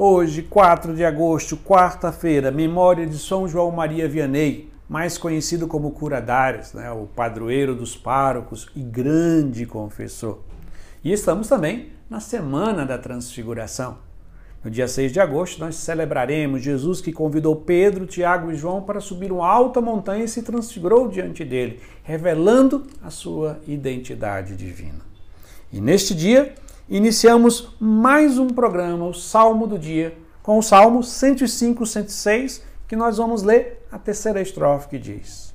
Hoje, 4 de agosto, quarta-feira, memória de São João Maria Vianney, mais conhecido como Curadares, né, o padroeiro dos párocos e grande confessor. E estamos também na semana da Transfiguração. No dia 6 de agosto, nós celebraremos Jesus que convidou Pedro, Tiago e João para subir uma alta montanha e se transfigurou diante dele, revelando a sua identidade divina. E neste dia, iniciamos mais um programa, o Salmo do Dia, com o Salmo 105, 106, que nós vamos ler a terceira estrofe que diz: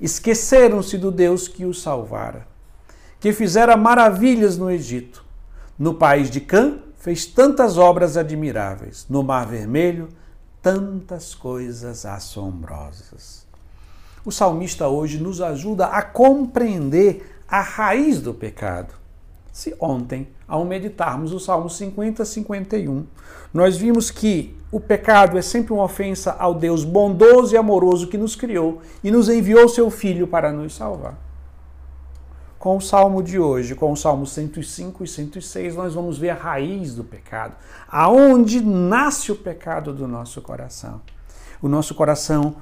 Esqueceram-se do Deus que os salvara, que fizera maravilhas no Egito. No país de Cã fez tantas obras admiráveis, no Mar Vermelho, tantas coisas assombrosas. O salmista hoje nos ajuda a compreender a raiz do pecado se ontem, ao meditarmos o Salmo 50, 51, nós vimos que o pecado é sempre uma ofensa ao Deus bondoso e amoroso que nos criou e nos enviou seu Filho para nos salvar. Com o Salmo de hoje, com o Salmo 105 e 106, nós vamos ver a raiz do pecado, aonde nasce o pecado do nosso coração. O nosso coração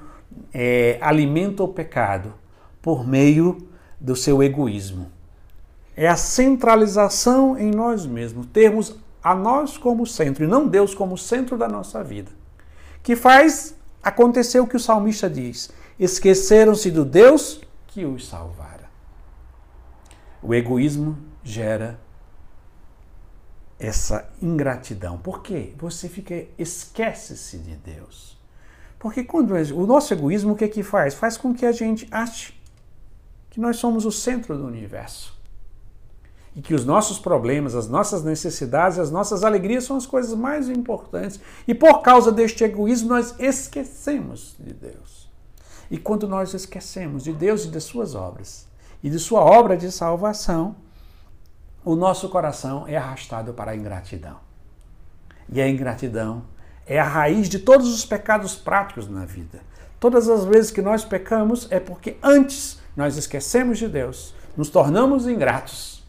é, alimenta o pecado por meio do seu egoísmo é a centralização em nós mesmos, termos a nós como centro e não Deus como centro da nossa vida, que faz acontecer o que o salmista diz: esqueceram-se do Deus que os salvara. O egoísmo gera essa ingratidão. Por quê? Você fica esquece-se de Deus. Porque quando o nosso egoísmo o que é que faz? Faz com que a gente ache que nós somos o centro do universo e que os nossos problemas, as nossas necessidades, as nossas alegrias são as coisas mais importantes. E por causa deste egoísmo, nós esquecemos de Deus. E quando nós esquecemos de Deus e de suas obras e de sua obra de salvação, o nosso coração é arrastado para a ingratidão. E a ingratidão é a raiz de todos os pecados práticos na vida. Todas as vezes que nós pecamos é porque antes nós esquecemos de Deus, nos tornamos ingratos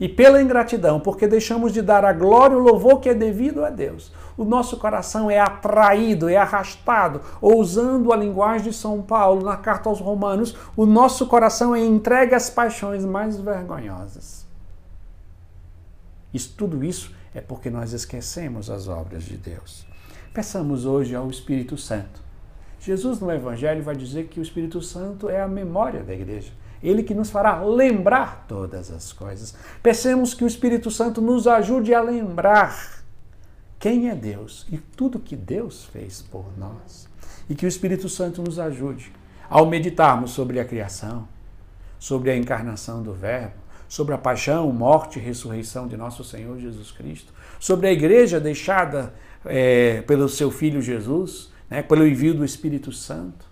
e pela ingratidão, porque deixamos de dar a glória e o louvor que é devido a Deus. O nosso coração é atraído, é arrastado, ou usando a linguagem de São Paulo na carta aos Romanos, o nosso coração é entregue às paixões mais vergonhosas. Isso, tudo isso é porque nós esquecemos as obras de Deus. Peçamos hoje ao Espírito Santo. Jesus no Evangelho vai dizer que o Espírito Santo é a memória da igreja. Ele que nos fará lembrar todas as coisas. Pensemos que o Espírito Santo nos ajude a lembrar quem é Deus e tudo que Deus fez por nós. E que o Espírito Santo nos ajude ao meditarmos sobre a criação, sobre a encarnação do Verbo, sobre a paixão, morte e ressurreição de nosso Senhor Jesus Cristo, sobre a igreja deixada é, pelo seu Filho Jesus, né, pelo envio do Espírito Santo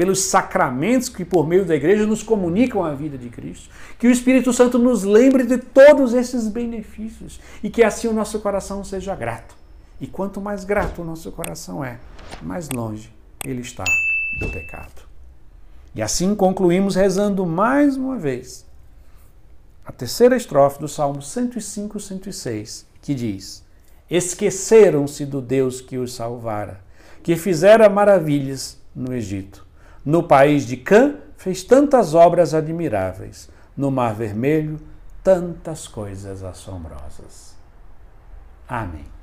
pelos sacramentos que por meio da igreja nos comunicam a vida de Cristo. Que o Espírito Santo nos lembre de todos esses benefícios e que assim o nosso coração seja grato. E quanto mais grato o nosso coração é, mais longe ele está do pecado. E assim concluímos rezando mais uma vez a terceira estrofe do Salmo 105, 106, que diz: Esqueceram-se do Deus que os salvara, que fizera maravilhas no Egito no país de Cã, fez tantas obras admiráveis. No Mar Vermelho, tantas coisas assombrosas. Amém.